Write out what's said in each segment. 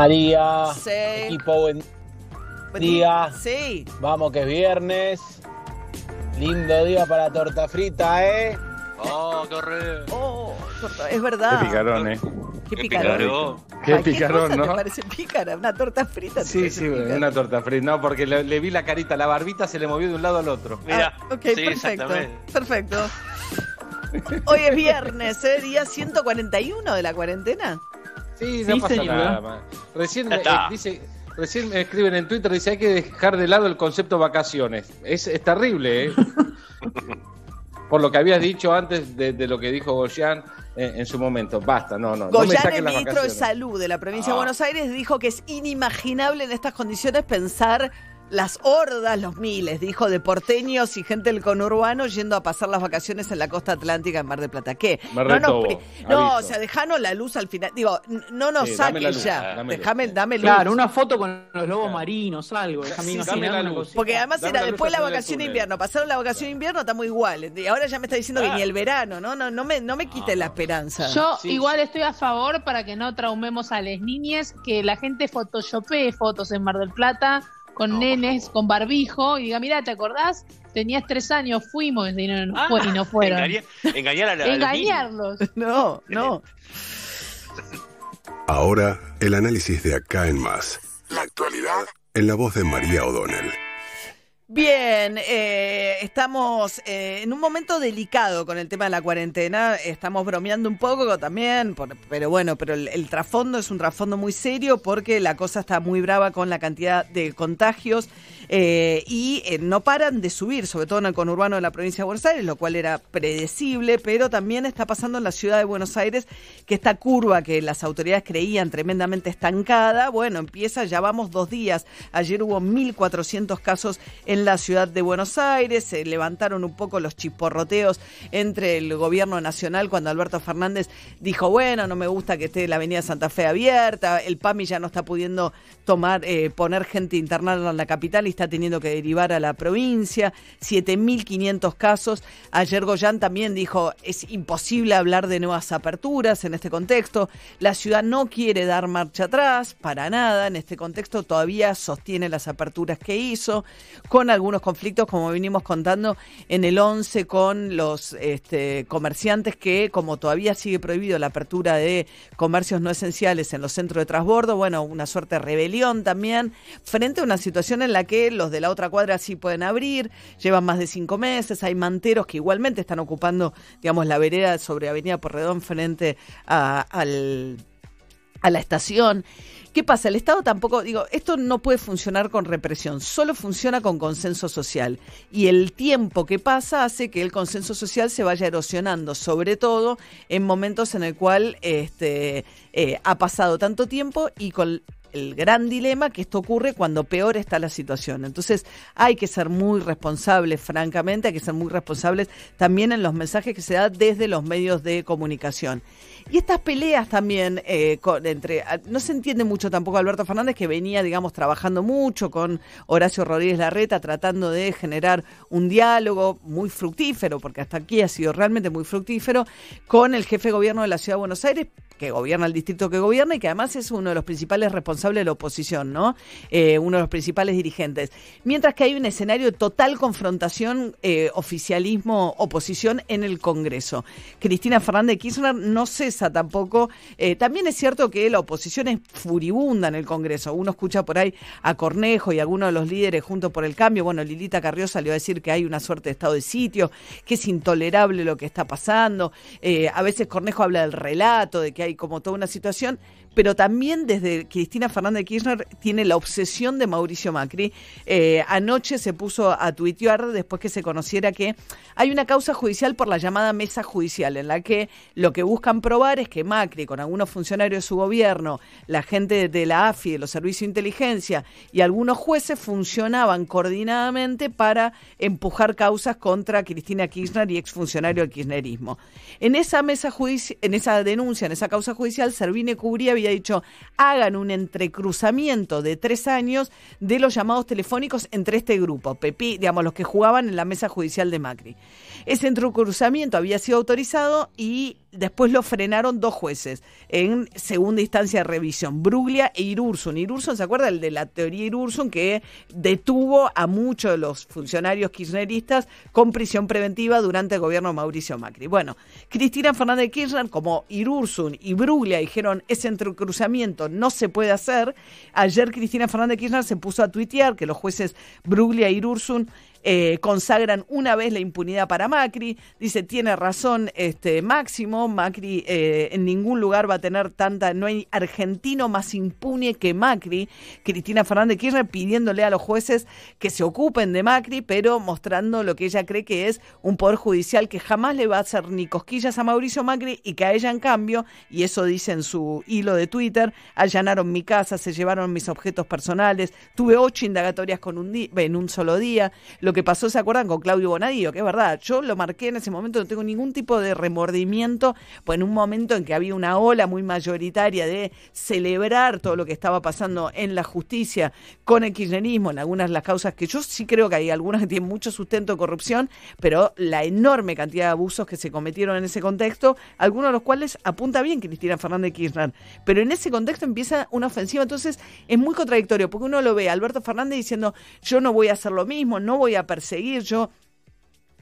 María, Sí. equipo buen día. Sí. Vamos que es viernes. Lindo día para torta frita, ¿eh? Oh, qué horror. Oh, torta- es verdad. Qué picarón, ¿eh? Qué Qué picarón. Qué Ay, picarón, ¿no? ¿Te parece pícara? Una torta frita. Sí, sí, pícara? una torta frita. No, porque le, le vi la carita, la barbita se le movió de un lado al otro. Mira, Ah, ok, sí, perfecto. Perfecto. Hoy es viernes, ¿eh? Día 141 de la cuarentena. Sí, no Sí, pasa nada. Recién me, eh, dice, recién me escriben en Twitter, dice hay que dejar de lado el concepto vacaciones. Es, es terrible, ¿eh? Por lo que habías dicho antes de, de lo que dijo Goyan en, en su momento. Basta, no, no. no me Goyan, saquen el las ministro de. Salud de la provincia de Ah. Buenos Aires, dijo que es inimaginable en estas condiciones pensar las hordas, los miles, dijo, de porteños y gente del conurbano yendo a pasar las vacaciones en la costa atlántica en Mar del Plata. ¿Qué? Me no, nos pri- no, o sea, dejanos la luz al final. Digo, n- no nos Sí, saques ya. dame. Déjame, dame luz. Claro, una foto con los lobos Claro. marinos, algo. Déjame Sí, dame la luz. Porque además Dame era después la vacación de invierno. Pasaron la vacación de invierno, estamos igual. Y ahora ya me está diciendo que Ah. ni el verano, ¿no? No, no me, no me quiten la esperanza. Yo Sí. igual estoy a favor para que no traumemos a las niñas, que la gente photoshopee fotos en Mar del Plata con No, nenes, con barbijo, y diga, mira, ¿te acordás? Tenías tres años, fuimos, y no, no Ah, fue- y no fueron. Engañar, engañar a la, a. Engañarlos. No, no. Ahora, el análisis de acá en más. La actualidad en la voz de María O'Donnell. Bien, eh, estamos eh, en un momento delicado con el tema de la cuarentena. Estamos bromeando un poco también, por- pero bueno, pero el, el trasfondo es un trasfondo muy serio porque la cosa está muy brava con la cantidad de contagios eh, y eh, no paran de subir, sobre todo en el conurbano de la provincia de Buenos Aires, lo cual era predecible, pero también está pasando en la ciudad de Buenos Aires que esta curva que las autoridades creían tremendamente estancada, bueno, empieza, ya vamos dos días. Ayer hubo 1.400 casos en la ciudad de Buenos Aires, se levantaron un poco los chisporroteos entre el gobierno nacional cuando Alberto Fernández dijo, bueno, no me gusta que esté la avenida Santa Fe abierta, el PAMI ya no está pudiendo tomar, eh, poner gente internada en la capital está teniendo que derivar a la provincia, 7.500 casos. Ayer Goyan también dijo, es imposible hablar de nuevas aperturas en este contexto, la ciudad no quiere dar marcha atrás, para nada, en este contexto todavía sostiene las aperturas que hizo, con algunos conflictos, como venimos contando en el 11 con los este, comerciantes que, como todavía sigue prohibido la apertura de comercios no esenciales en los centros de transbordo, bueno, una suerte de rebelión también, frente a una situación en la que los de la otra cuadra sí pueden abrir, llevan más de cinco meses, hay manteros que igualmente están ocupando, digamos, la vereda sobre Avenida Porredón frente a, la estación. ¿Qué pasa? El Estado tampoco, digo, esto no puede funcionar con represión, solo funciona con consenso social. Y el tiempo que pasa hace que el consenso social se vaya erosionando, sobre todo en momentos en el cual este, eh, ha pasado tanto tiempo y con el gran dilema que esto ocurre cuando peor está la situación. Entonces hay que ser muy responsables, francamente, hay que ser muy responsables también en los mensajes que se da desde los medios de comunicación. Y estas peleas también eh, entre a- no se entiende mucho tampoco Alberto Fernández que venía digamos trabajando mucho con Horacio Rodríguez Larreta tratando de generar un diálogo muy fructífero porque hasta aquí ha sido realmente muy fructífero con el jefe de gobierno de la ciudad de Buenos Aires que gobierna el distrito que gobierna y que además es uno de los principales responsables de la oposición, ¿no? Eh, uno de los principales dirigentes. Mientras que hay un escenario de total confrontación eh, oficialismo-oposición en el Congreso. Cristina Fernández de Kirchner no cesa tampoco. Eh, también es cierto que la oposición es furibunda en el Congreso. Uno escucha por ahí a Cornejo y a algunos de los líderes junto por el cambio. Bueno, Lilita Carrió salió a decir que hay una suerte de estado de sitio, que es intolerable lo que está pasando. A veces Cornejo habla del relato, de que hay como toda una situación, pero también desde Cristina Fernández de Kirchner tiene la obsesión de Mauricio Macri. Eh, anoche se puso a tuitear después que se conociera que hay una causa judicial por la llamada mesa judicial, en la que lo que buscan probar es que Macri, con algunos funcionarios de su gobierno, la gente de la AFI, de los servicios de inteligencia y algunos jueces funcionaban coordinadamente para empujar causas contra Cristina Kirchner y exfuncionario del kirchnerismo. En esa mesa en esa denuncia, en esa causa judicial, Servine Cubría había dicho hagan un entrecruzamiento de tres años de los llamados telefónicos entre este grupo, Pepi, digamos, los que jugaban en la mesa judicial de Macri. Ese entrecruzamiento había sido autorizado y después lo frenaron dos jueces en segunda instancia de revisión, Bruglia e Irursun. Irursun, ¿se acuerda? El de la teoría Irursun que detuvo a muchos de los funcionarios kirchneristas con prisión preventiva durante el gobierno de Mauricio Macri. Bueno, Cristina Fernández de Kirchner, como Irursun y Bruglia dijeron ese entrecruzamiento no se puede hacer, ayer Cristina Fernández de Kirchner se puso a tuitear que los jueces Bruglia e Irursun eh, consagran una vez la impunidad para Macri. Dice, tiene razón este Máximo, Macri eh, en ningún lugar va a tener tanta, no hay argentino más impune que Macri. Cristina Fernández Kirchner pidiéndole a los jueces que se ocupen de Macri, pero mostrando lo que ella cree que es un poder judicial que jamás le va a hacer ni cosquillas a Mauricio Macri y que a ella en cambio, y eso dice en su hilo de Twitter, allanaron mi casa, se llevaron mis objetos personales, tuve ocho indagatorias con un en un solo día, lo que pasó, ¿se acuerdan? Con Claudio Bonadío, que es verdad, yo lo marqué en ese momento, no tengo ningún tipo de remordimiento, pues en un momento en que había una ola muy mayoritaria de celebrar todo lo que estaba pasando en la justicia con el kirchnerismo, en algunas de las causas que yo sí creo que hay algunas que tienen mucho sustento de corrupción, pero la enorme cantidad de abusos que se cometieron en ese contexto, algunos de los cuales apunta bien Cristina Fernández Kirchner, pero en ese contexto empieza una ofensiva, entonces es muy contradictorio, porque uno lo ve Alberto Fernández diciendo, yo no voy a hacer lo mismo, no voy a perseguir, yo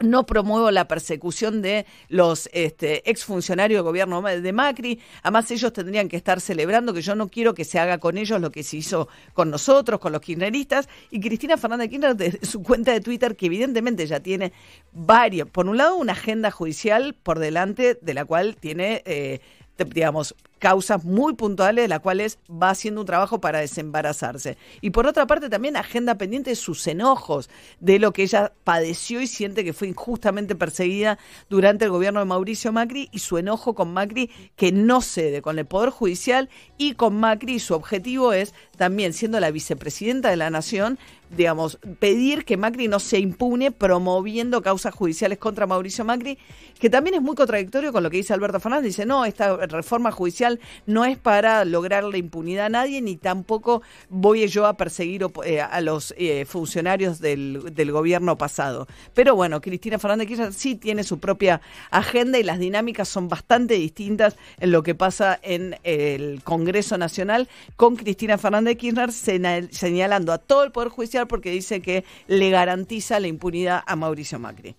no promuevo la persecución de los este, exfuncionarios del gobierno de Macri. Además, ellos tendrían que estar celebrando que yo no quiero que se haga con ellos lo que se hizo con nosotros, con los kirchneristas. Y Cristina Fernández Kirchner, de su cuenta de Twitter, que evidentemente ya tiene varios, por un lado, una agenda judicial por delante de la cual tiene, eh, digamos, causas muy puntuales de las cuales va haciendo un trabajo para desembarazarse. Y por otra parte también agenda pendiente de sus enojos, de lo que ella padeció y siente que fue injustamente perseguida durante el gobierno de Mauricio Macri y su enojo con Macri que no cede con el Poder Judicial y con Macri. Su objetivo es también, siendo la vicepresidenta de la Nación, digamos, pedir que Macri no se impune promoviendo causas judiciales contra Mauricio Macri, que también es muy contradictorio con lo que dice Alberto Fernández. Dice, no, esta reforma judicial no es para lograr la impunidad a nadie, ni tampoco voy yo a perseguir eh, a los eh, funcionarios del, del, gobierno pasado. Pero bueno, Cristina Fernández Kirchner sí tiene su propia agenda y las dinámicas son bastante distintas en lo que pasa en el Congreso Nacional con Cristina Fernández Kirchner señalando a todo el Poder Judicial porque dice que le garantiza la impunidad a Mauricio Macri.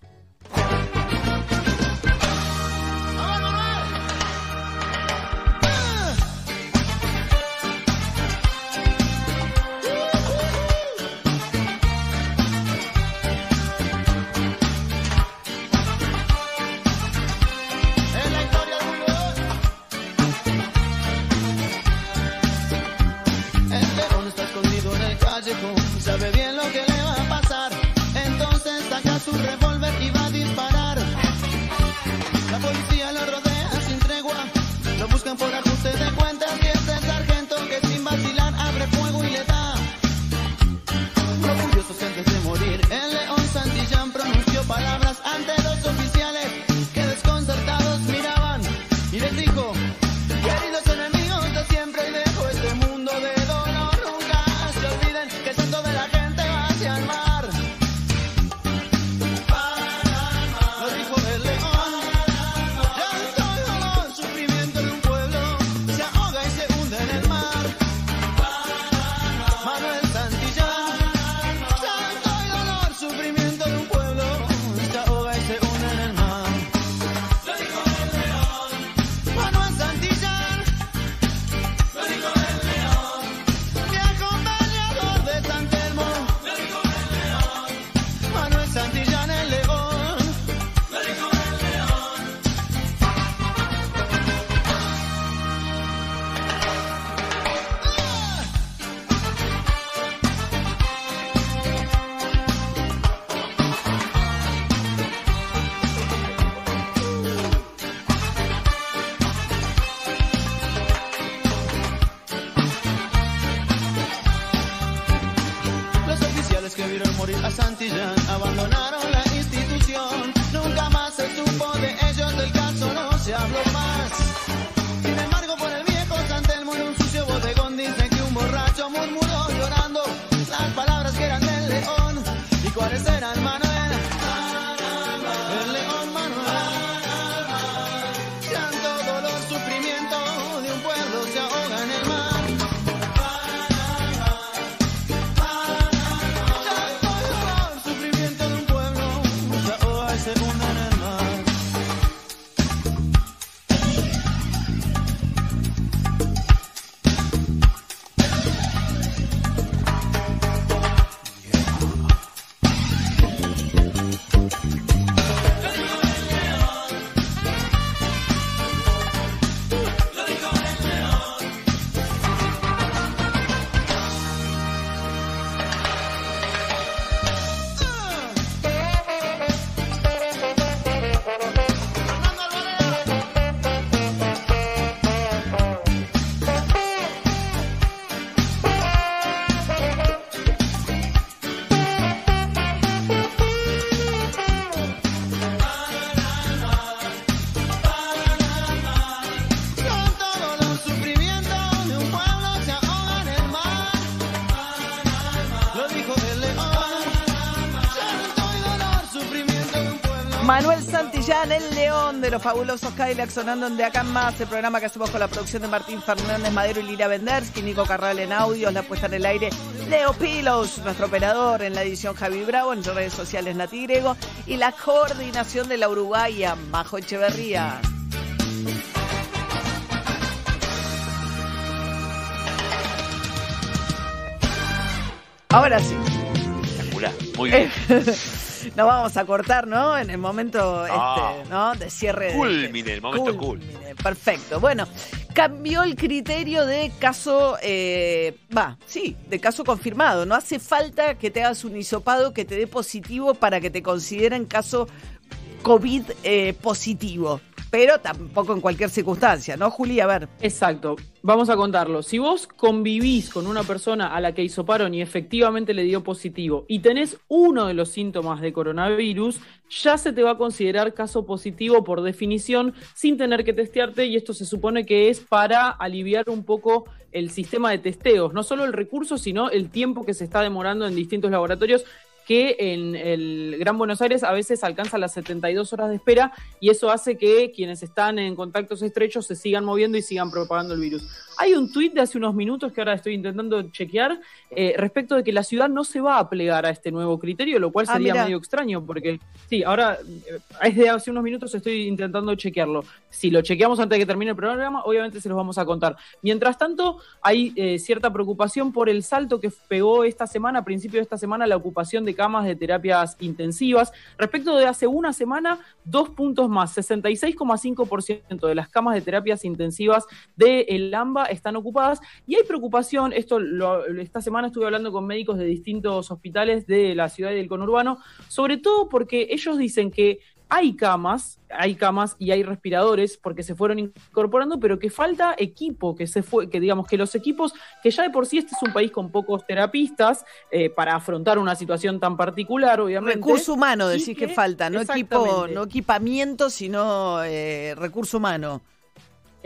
Manuel Santillán, el león de los fabulosos Cadillacs sonando en De Acá en Más, el programa que hacemos con la producción de Martín Fernández Madero y Lira Vendersky, Nico Carral en audios, la puesta en el aire, Leo Pilos, nuestro operador en la edición Javi Bravo, en redes sociales Nati Grego y la coordinación de la Uruguaya, Majo Echeverría. Ahora sí. Espectacular. Muy bien. Nos vamos a cortar, ¿no? En el momento Ah. este, ¿no? de cierre. de- Culmine, el momento culmine. Perfecto. Bueno, cambió el criterio de caso, eh, va, sí, de caso confirmado. No hace falta que te hagas un hisopado que te dé positivo para que te consideren caso COVID eh, positivo. Pero tampoco en cualquier circunstancia, ¿no, Juli? A ver. Exacto. Vamos a contarlo. Si vos convivís con una persona a la que hisoparon y efectivamente le dio positivo y tenés uno de los síntomas de coronavirus, ya se te va a considerar caso positivo por definición sin tener que testearte y esto se supone que es para aliviar un poco el sistema de testeos, no solo el recurso, sino el tiempo que se está demorando en distintos laboratorios que en el Gran Buenos Aires a veces alcanza las 72 horas de espera y eso hace que quienes están en contactos estrechos se sigan moviendo y sigan propagando el virus. Hay un tuit de hace unos minutos que ahora estoy intentando chequear eh, respecto de que la ciudad no se va a plegar a este nuevo criterio, lo cual Ah, sería medio extraño porque sí, ahora eh, es de hace unos minutos estoy intentando chequearlo. Si lo chequeamos antes de que termine el programa, obviamente se los vamos a contar. Mientras tanto, hay eh, cierta preocupación por el salto que pegó esta semana, a principio de esta semana, la ocupación de camas de terapias intensivas. Respecto de hace una semana, dos puntos más, 66,5% de las camas de terapias intensivas de el AMBA están ocupadas y hay preocupación, esto lo- esta semana estuve hablando con médicos de distintos hospitales de la ciudad y del conurbano, sobre todo porque ellos dicen que hay camas, hay camas y hay respiradores porque se fueron incorporando, pero que falta equipo, que se fue, que digamos que los equipos, que ya de por sí este es un país con pocos terapistas eh, para afrontar una situación tan particular, obviamente. Recurso humano, decís que, falta, no equipo, no equipamiento, sino eh, recurso humano.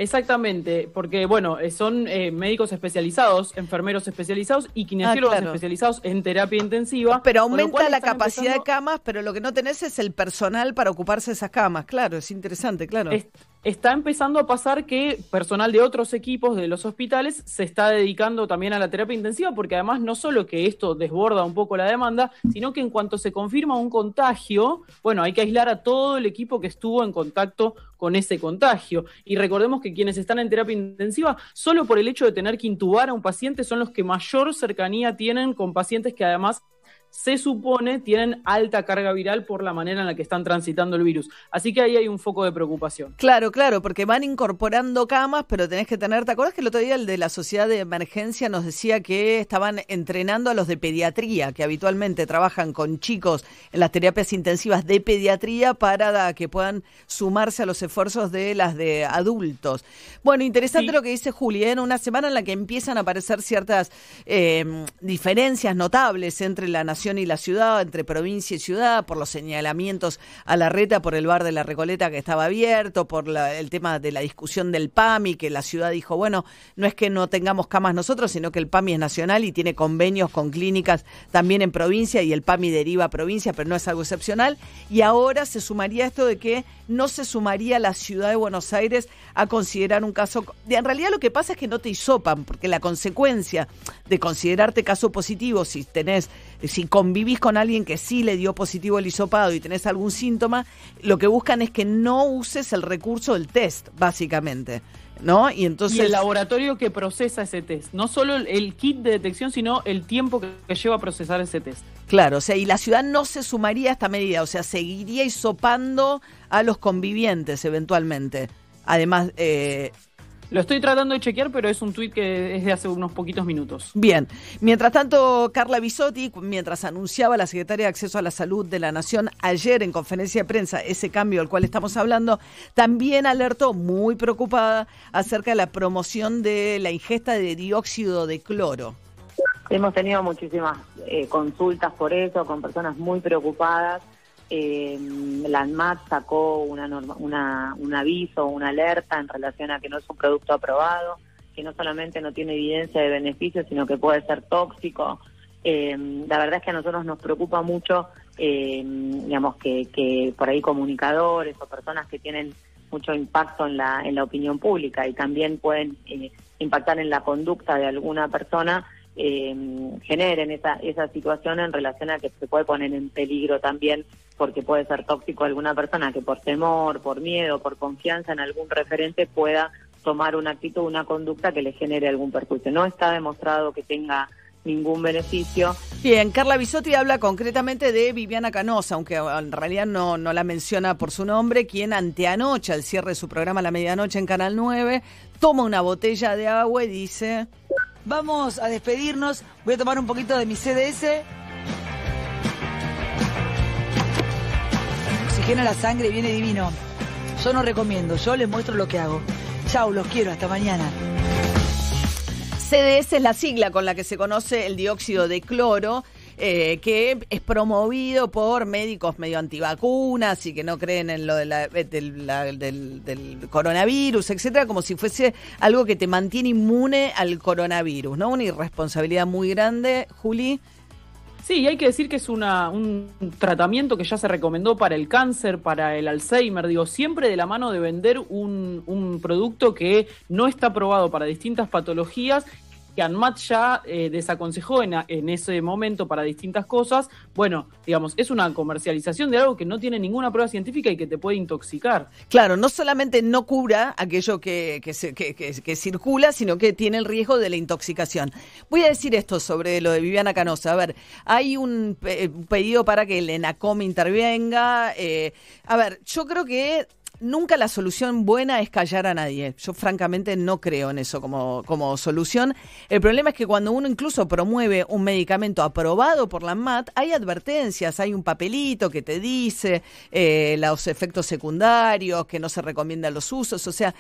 Exactamente, porque bueno, eh, son eh, médicos especializados, enfermeros especializados y kinesiólogos Ah, claro. especializados en terapia intensiva. Pero aumenta la capacidad de camas, pero lo que no tenés es el personal para ocuparse de esas camas. Claro, es interesante, claro. Es- está empezando a pasar que personal de otros equipos de los hospitales se está dedicando también a la terapia intensiva, porque además no solo que esto desborda un poco la demanda, sino que en cuanto se confirma un contagio, bueno, hay que aislar a todo el equipo que estuvo en contacto con ese contagio. Y recordemos que quienes están en terapia intensiva, solo por el hecho de tener que intubar a un paciente, son los que mayor cercanía tienen con pacientes que además se supone tienen alta carga viral por la manera en la que están transitando el virus. Así que ahí hay un foco de preocupación. Claro, claro, porque van incorporando camas, pero tenés que tener, ¿te acuerdas que el otro día el de la sociedad de emergencia nos decía que estaban entrenando a los de pediatría, que habitualmente trabajan con chicos en las terapias intensivas de pediatría para que puedan sumarse a los esfuerzos de las de adultos? Bueno, interesante Sí. lo que dice Juli, ¿eh? en una semana en la que empiezan a aparecer ciertas eh, diferencias notables entre la nación y la ciudad, entre provincia y ciudad, por los señalamientos a la reta, por el bar de la Recoleta que estaba abierto, por el tema de la discusión del PAMI, que la ciudad dijo, bueno, no es que no tengamos camas nosotros, sino que el PAMI es nacional y tiene convenios con clínicas también en provincia y el PAMI deriva a provincia, pero no es algo excepcional. Y ahora se sumaría esto de que no se sumaría la ciudad de Buenos Aires a considerar un caso. En realidad lo que pasa es que no te hisopan, porque la consecuencia de considerarte caso positivo, si tenés, si convivís con alguien que sí le dio positivo el hisopado y tenés algún síntoma, lo que buscan es que no uses el recurso del test, básicamente. ¿No? Y entonces. y el laboratorio que procesa ese test. No solo el, kit de detección, sino el tiempo que, que lleva a procesar ese test. Claro, o sea, y la ciudad no se sumaría a esta medida, o sea, seguiría hisopando a los convivientes eventualmente. Además, eh, Lo estoy tratando de chequear, pero es un tuit que es de hace unos poquitos minutos. Bien, mientras tanto, Carla Bisotti, mientras anunciaba la secretaria de Acceso a la Salud de la Nación ayer en conferencia de prensa ese cambio del cual estamos hablando, también alertó muy preocupada acerca de la promoción de la ingesta de dióxido de cloro. Hemos tenido muchísimas eh, consultas por eso, con personas muy preocupadas. Eh, la ANMAT sacó una norma- una, un aviso, una alerta en relación a que no es un producto aprobado, que no solamente no tiene evidencia de beneficio, sino que puede ser tóxico. Eh, la verdad es que a nosotros nos preocupa mucho eh, digamos, que, que por ahí comunicadores o personas que tienen mucho impacto en la, en la opinión pública y también pueden eh, impactar en la conducta de alguna persona, eh, generen esa, esa situación en relación a que se puede poner en peligro también porque puede ser tóxico alguna persona que por temor, por miedo, por confianza en algún referente pueda tomar una actitud, una conducta que le genere algún perjuicio. No está demostrado que tenga ningún beneficio. Bien, Carla Bisotti habla concretamente de Viviana Canosa, aunque en realidad no, no la menciona por su nombre, quien anteanoche, al cierre de su programa la medianoche en Canal 9, toma una botella de agua y dice... Vamos a despedirnos. Voy a tomar un poquito de mi CDS. Oxigena la sangre y viene divino. Yo no recomiendo, yo les muestro lo que hago. Chau, los quiero, hasta mañana. CDS es la sigla con la que se conoce el dióxido de cloro. eh, que es promovido por médicos medio antivacunas y que no creen en lo la- del, del- del coronavirus, etcétera, como si fuese algo que te mantiene inmune al coronavirus, ¿no? Una irresponsabilidad muy grande, Juli. Sí, hay que decir que es una, un tratamiento que ya se recomendó para el cáncer, para el Alzheimer, digo, siempre de la mano de vender un, un producto que no está aprobado para distintas patologías que ANMAT ya eh, desaconsejó en, en ese momento para distintas cosas, bueno, digamos, es una comercialización de algo que no tiene ninguna prueba científica y que te puede intoxicar. Claro, no solamente no cura aquello que, que, que- que- circula, sino que tiene el riesgo de la intoxicación. Voy a decir esto sobre lo de Viviana Canosa. A ver, hay un, un pedido para que el ENACOM intervenga. eh, a ver, yo creo que nunca la solución buena es callar a nadie. Yo francamente no creo en eso como, como solución. El problema es que cuando uno incluso promueve un medicamento aprobado por la MAT, hay advertencias, hay un papelito que te dice eh, los efectos secundarios, que no se recomiendan los usos, o sea,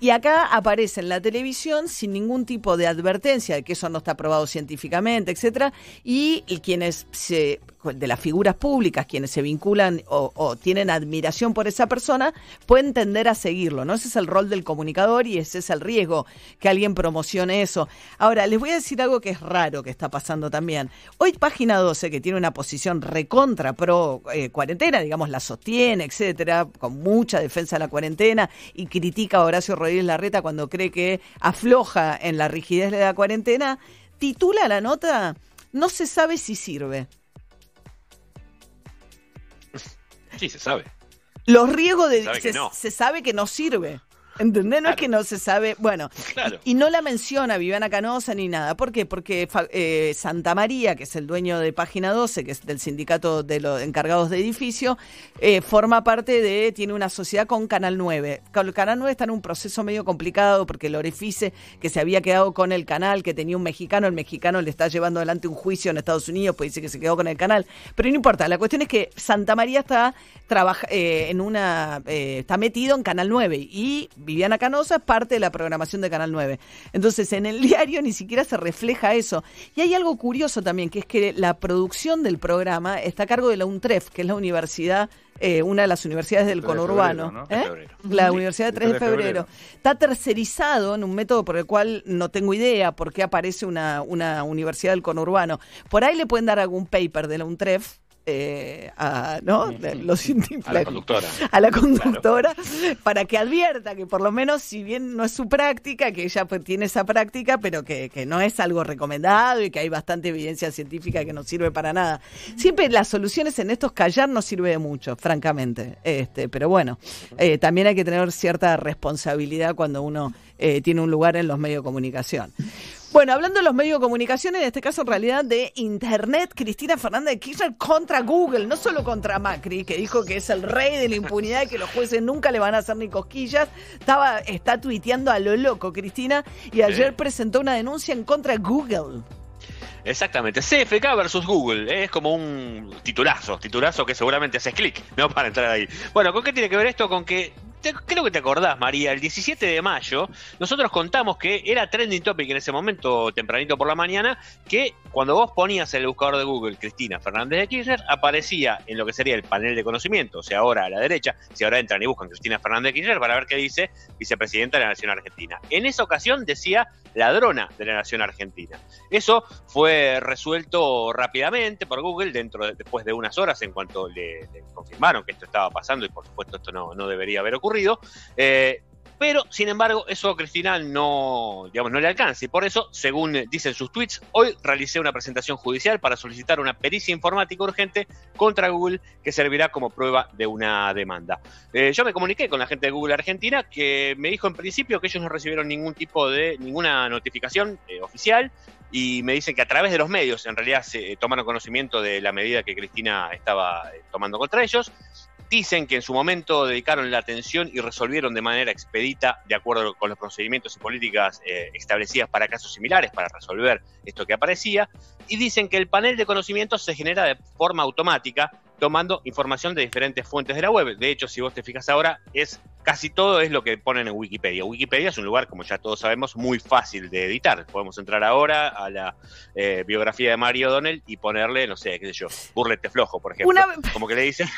y acá aparece en la televisión sin ningún tipo de advertencia de que eso no está aprobado científicamente, etcétera, y quienes se de las figuras públicas, quienes se vinculan o, tienen admiración por esa persona, pueden tender a seguirlo, ¿no? Ese es el rol del comunicador y ese es el riesgo, que alguien promocione eso. Ahora, les voy a decir algo que es raro que está pasando también. Hoy Página 12, que tiene una posición recontra pro eh, cuarentena, digamos, la sostiene, etcétera, con mucha defensa de la cuarentena y critica a Horacio Rodríguez Larreta cuando cree que afloja en la rigidez de la cuarentena, titula la nota No se sabe si sirve. Sí, se sabe. Los riesgos de... Se sabe que se, no. se sabe que no sirve. ¿Entendés? No es que no se sabe. Bueno, Claro. y, y no la menciona Viviana Canosa ni nada. ¿Por qué? Porque eh, Santa María, que es el dueño de Página 12, que es del sindicato de los encargados de edificio, eh, forma parte de, tiene una sociedad con Canal 9. Con- Canal 9 está en un proceso medio complicado porque el Orefice, que se había quedado con el canal, que tenía un mexicano, el mexicano le está llevando adelante un juicio en Estados Unidos, pues dice que se quedó con el canal. Pero no importa, la cuestión es que Santa María está trabaja, eh, en una está metido en Canal 9 y Viviana Canosa es parte de la programación de Canal 9. Entonces, en el diario ni siquiera se refleja eso. Y hay algo curioso también, que es que la producción del programa está a cargo de la UNTREF, que es la universidad, eh, una de las universidades del 3 de conurbano. febrero, ¿no? ¿eh? De febrero. La Sí, Universidad de 3 3 de de febrero. febrero. Está tercerizado en un método por el cual no tengo idea por qué aparece una, una universidad del conurbano. Por ahí le pueden dar algún paper de la UNTREF. Eh, a, ¿no? De los A la conductora. a la conductora para que advierta que por lo menos si bien no es su práctica, que ella pues, tiene esa práctica, pero que, que no es algo recomendado y que hay bastante evidencia científica que no sirve para nada. Siempre las soluciones en estos callar no sirve de mucho, francamente. Este, pero bueno, eh, también hay que tener cierta responsabilidad cuando uno eh, tiene un lugar en los medios de comunicación. Bueno, hablando de los medios de comunicación, en este caso en realidad de Internet, Cristina Fernández de Kirchner contra Google, no solo contra Macri, que dijo que es el rey de la impunidad y que los jueces nunca le van a hacer ni cosquillas, estaba, está tuiteando a lo loco Cristina y ayer presentó una denuncia en contra de Google. Exactamente, CFK versus Google, ¿eh? es como un titulazo, titulazo que seguramente haces clic, ¿no? Para entrar ahí. Bueno, ¿con qué tiene que ver esto? Con que, creo que te acordás, María, el 17 de mayo, nosotros contamos que era trending topic en ese momento, tempranito por la mañana, que cuando vos ponías en el buscador de Google Cristina Fernández de Kirchner, aparecía en lo que sería el panel de conocimiento, o sea, ahora a la derecha, si ahora entran y buscan Cristina Fernández de Kirchner, para ver qué dice vicepresidenta de la Nación Argentina. En esa ocasión decía ladrona de la nación argentina. Eso fue resuelto rápidamente por Google dentro de- después de unas horas en cuanto le, le confirmaron que esto estaba pasando y por supuesto esto no, no debería haber ocurrido. Eh, pero, sin embargo, eso a Cristina no, digamos, no le alcanza. Y por eso, según dicen sus tweets, hoy realicé una presentación judicial para solicitar una pericia informática urgente contra Google que servirá como prueba de una demanda. Eh, yo me comuniqué con la gente de Google Argentina que me dijo en principio que ellos no recibieron ningún tipo de, ninguna notificación eh, oficial y me dicen que a través de los medios en realidad se eh, tomaron conocimiento de la medida que Cristina estaba tomando contra ellos. Dicen que en su momento dedicaron la atención y resolvieron de manera expedita, de acuerdo con los procedimientos y políticas eh, establecidas para casos similares, para resolver esto que aparecía. Y dicen que el panel de conocimientos se genera de forma automática, tomando información de diferentes fuentes de la web. De hecho, si vos te fijas ahora, es casi todo es lo que ponen en Wikipedia. Wikipedia es un lugar, como ya todos sabemos, muy fácil de editar. Podemos entrar ahora a la eh, biografía de Mario O'Donnell y ponerle, no sé, qué sé yo, burlete flojo, por ejemplo. Una- Como que le dicen.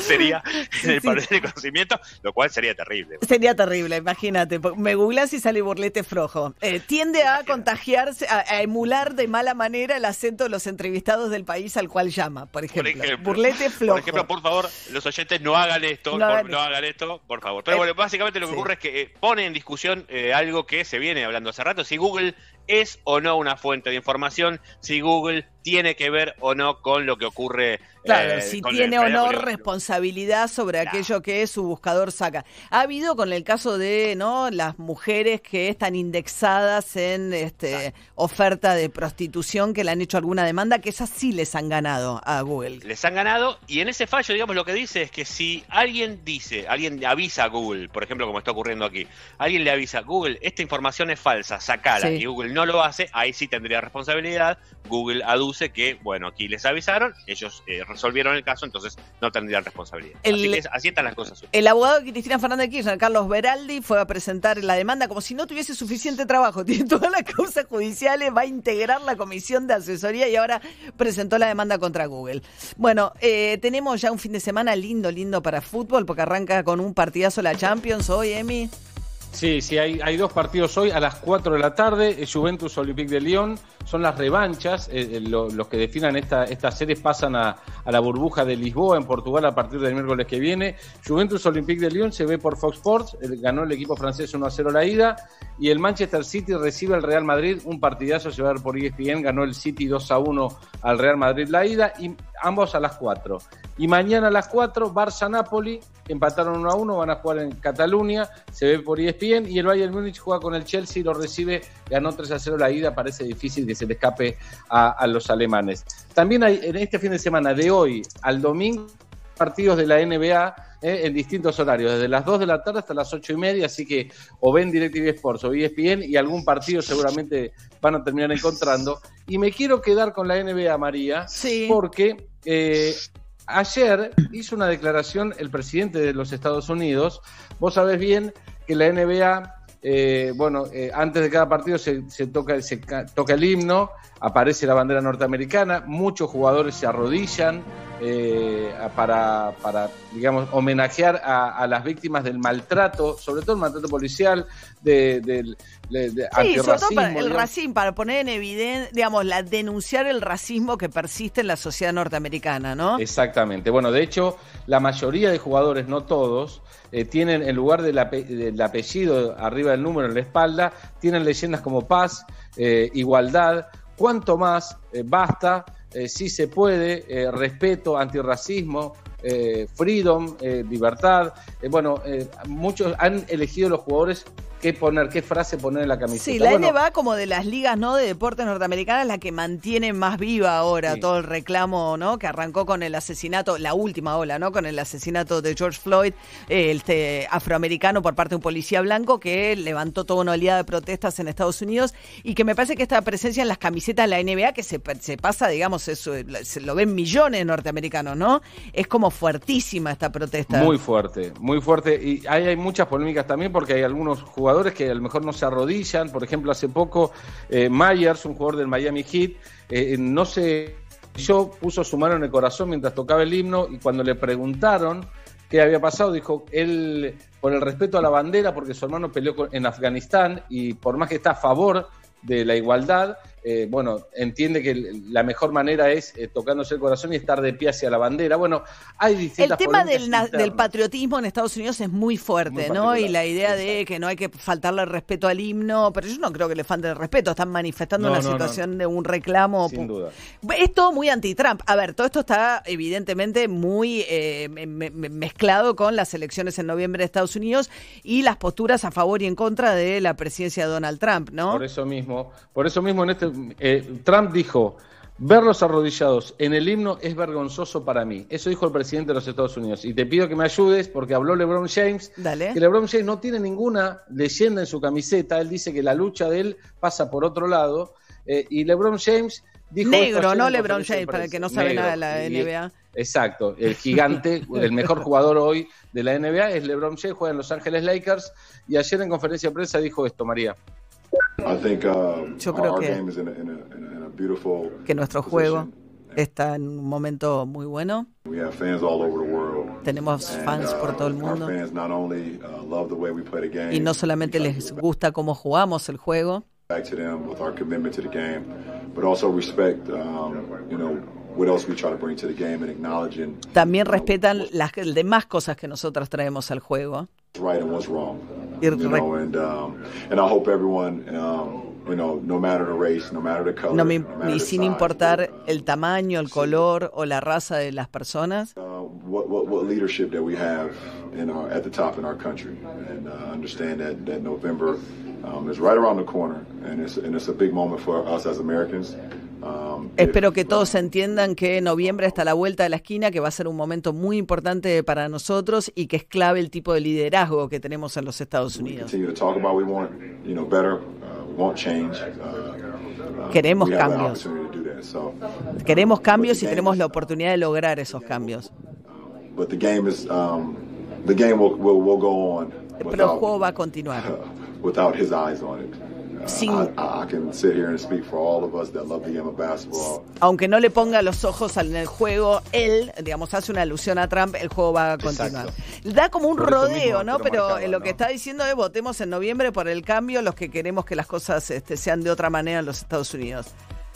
Sería en el Sí. de conocimiento, lo cual sería terrible. Sería terrible, imagínate. Me googleas y sale burlete flojo. Eh, tiende a contagiarse, a, a emular de mala manera el acento de los entrevistados del país al cual llama, por Por ejemplo. ejemplo, burlete flojo. Por ejemplo, por favor, los oyentes no hagan esto, No por- hagan no esto. hagan esto, por favor. Pero Eh, bueno, básicamente lo que sí. ocurre es que eh, pone en discusión eh, algo que se viene hablando hace rato, si Google es o no una fuente de información, si Google tiene que ver o no con lo que ocurre. Claro, eh, si tiene o no responsabilidad sobre aquello que su buscador saca. Ha habido con el caso de no las mujeres que están indexadas en este oferta de prostitución que le han hecho alguna demanda, que esas sí les han ganado a Google. les han ganado y en ese fallo, digamos, lo que dice es que si alguien dice, alguien avisa a Google, por ejemplo, como está ocurriendo aquí, alguien le avisa, Google, esta información es falsa, sacala, Sí. y Google no lo hace, ahí sí tendría responsabilidad. Google aduce que, bueno, aquí les avisaron, ellos eh, resolvieron el caso, entonces no tendrían responsabilidad. El- así, que es- así están las cosas. El abogado de Cristina Fernández de Kirchner, Carlos Beraldi, fue a presentar la demanda como si no tuviese suficiente trabajo. Tiene todas las causas judiciales, va a integrar la comisión de asesoría y ahora presentó la demanda contra Google. Bueno, eh, tenemos ya un fin de semana lindo, lindo para fútbol, porque arranca con un partidazo la Champions hoy, Emi. Sí, sí, hay, hay dos partidos hoy a las 4 de la tarde. eh, Juventus Olympique de Lyon son las revanchas. eh, eh, lo- los que definan esta, estas series pasan a, la burbuja de Lisboa en Portugal a partir del miércoles que viene. Juventus Olympique de Lyon se ve por Fox Sports. ganó el equipo francés 1 a 0 la ida. Y el Manchester City recibe al Real Madrid. Un partidazo se va a ver por ESPN. Ganó el City 2 a 1 al Real Madrid la ida. Y ambos a las 4. Y mañana a las 4, Barça-Napoli. Empataron 1 a 1. Van a jugar en Cataluña. Se ve por E ESPN. Y el Bayern Múnich juega con el Chelsea. Lo recibe. Ganó 3 a 0 la ida. Parece difícil que se le escape a, a los alemanes. También hay en este fin de semana, de hoy al domingo, partidos de la NBA eh, en distintos horarios, desde las 2 de la tarde hasta las 8 y media, así que o ven DirecTV Sports o ESPN y algún partido seguramente van a terminar encontrando. Y me quiero quedar con la NBA, María, Sí. porque eh, ayer hizo una declaración el presidente de los Estados Unidos. Vos sabés bien que la NBA, eh, bueno, eh, antes de cada partido se, se toca, se ca- toca el himno, aparece la bandera norteamericana, muchos jugadores se arrodillan eh, para, para, digamos, homenajear a, a las víctimas del maltrato, sobre todo el maltrato policial, de, del de, de Sí, sobre todo para el racismo, para poner en evidencia, digamos, la denunciar el racismo que persiste en la sociedad norteamericana, ¿no? Exactamente. Bueno, de hecho, la mayoría de jugadores, no todos, eh, tienen en lugar del, ape- del apellido arriba del número en la espalda, tienen leyendas como paz, eh, igualdad, cuanto más, basta, eh, sí se puede, eh, respeto, antirracismo, eh, freedom, eh, libertad. Eh, bueno, eh, muchos han elegido los jugadores qué poner, qué frase poner en la camiseta. Sí, la Bueno, NBA como de las ligas no de deportes norteamericanas la que mantiene más viva ahora Sí. todo el reclamo, ¿no? Que arrancó con el asesinato, la última ola, ¿no? Con el asesinato de George Floyd, este afroamericano por parte de un policía blanco que levantó toda una oleada de protestas en Estados Unidos y que me parece que esta presencia en las camisetas de la NBA que se, se pasa, digamos, eso, se lo ven millones de norteamericanos, ¿no? Es como fuertísima esta protesta. Muy fuerte, muy fuerte. Y ahí hay muchas polémicas también porque hay algunos jugadores que a lo mejor no se arrodillan. Por ejemplo, hace poco eh, Myers, un jugador del Miami Heat, eh, no se yo puso su mano en el corazón mientras tocaba el himno y cuando le preguntaron qué había pasado, dijo, él por el respeto a la bandera, porque su hermano peleó en Afganistán y por más que está a favor de la igualdad, eh, bueno, entiende que el- la mejor manera es eh, tocándose el corazón y estar de pie hacia la bandera. Bueno, hay El distintas tema polémicas del, del patriotismo en Estados Unidos es muy fuerte, Muy ¿no? Y la idea de que no hay que faltarle el respeto al himno, pero yo no creo que le falten el respeto, están manifestando No, una no, no. situación de un reclamo. Sin duda. Es todo muy anti-Trump. A ver, todo esto está evidentemente muy eh, me- me- me- mezclado con las elecciones en noviembre de Estados Unidos y las posturas a favor y en contra de la presidencia de Donald Trump, ¿no? Por eso mismo, por eso mismo en este eh, Trump dijo, verlos arrodillados en el himno es vergonzoso para mí. Eso dijo el presidente de los Estados Unidos. Y te pido que me ayudes porque habló LeBron James, Dale. que LeBron James no tiene ninguna leyenda en su camiseta. Él dice que la lucha de él pasa por otro lado. eh, y LeBron James dijo Negro, no LeBron James, para el que no sabe Negro. nada de la Y- NBA. Exacto, el gigante, el mejor jugador hoy de la NBA es LeBron James, juega en Los Ángeles Lakers y ayer en conferencia de prensa dijo esto, María. I think uh, Yo our, creo que- Que nuestro juego está en un momento muy bueno. We have fans all over the world. Tenemos fans uh, por todo el mundo. fans not only uh, love the way we play the game, Y no solamente les gusta cómo jugamos el juego, um, you know, what else we try to bring to the game and acknowledging también respetan las demás cosas que nosotros traemos al juego. What's right and what's wrong. Y You know, and um, and I hope everyone, um, you know, no matter the race, no matter the color, No me- no y the sin size, importar el tamaño, el color o la raza de las personas, what, what, what leadership that we have in our, at the top in our country, and uh, understand that, that November um, is right around the corner, and it's, and it's a big moment for us as Americans. Um, espero que todos entiendan que noviembre está a la vuelta de la esquina, que va a ser un momento muy importante para nosotros y que es clave el tipo de liderazgo que tenemos en los Estados Unidos. uh. Uh, uh, Queremos cambios. Queremos cambios y tenemos la oportunidad de lograr esos cambios. but the game is, um, Pero el juego va a continuar. without his eyes on it. Sin- I, I can sit here and speak for all of us that love the game of basketball. Aunque no le ponga los ojos en el juego, él, digamos, hace una alusión a Trump, el juego va a continuar. Da como un Por rodeo, mismo ¿no? Pero marcaba, eh, lo ¿no? que está diciendo es votemos en noviembre por el cambio, los que queremos que las cosas este, sean de otra manera en los Estados Unidos.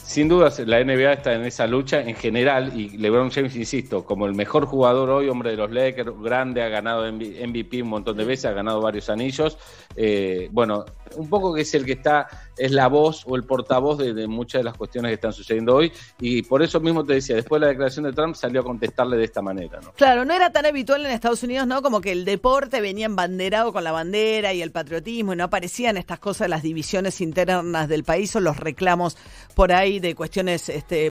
Sin dudas, la NBA está en esa lucha en general y LeBron James, insisto, como el mejor jugador hoy, hombre de los Lakers, grande, ha ganado MV- MVP un montón de veces, ha ganado varios anillos. Eh, bueno, un poco que es el que está, es la voz o el portavoz de, muchas de las cuestiones que están sucediendo hoy y por eso mismo te decía, después de la declaración de Trump salió a contestarle de esta manera. ¿no? Claro, no era tan habitual en Estados Unidos, ¿no? Como que el deporte venía embanderado con la bandera y el patriotismo y no aparecían estas cosas, las divisiones internas del país o los reclamos por ahí de cuestiones este,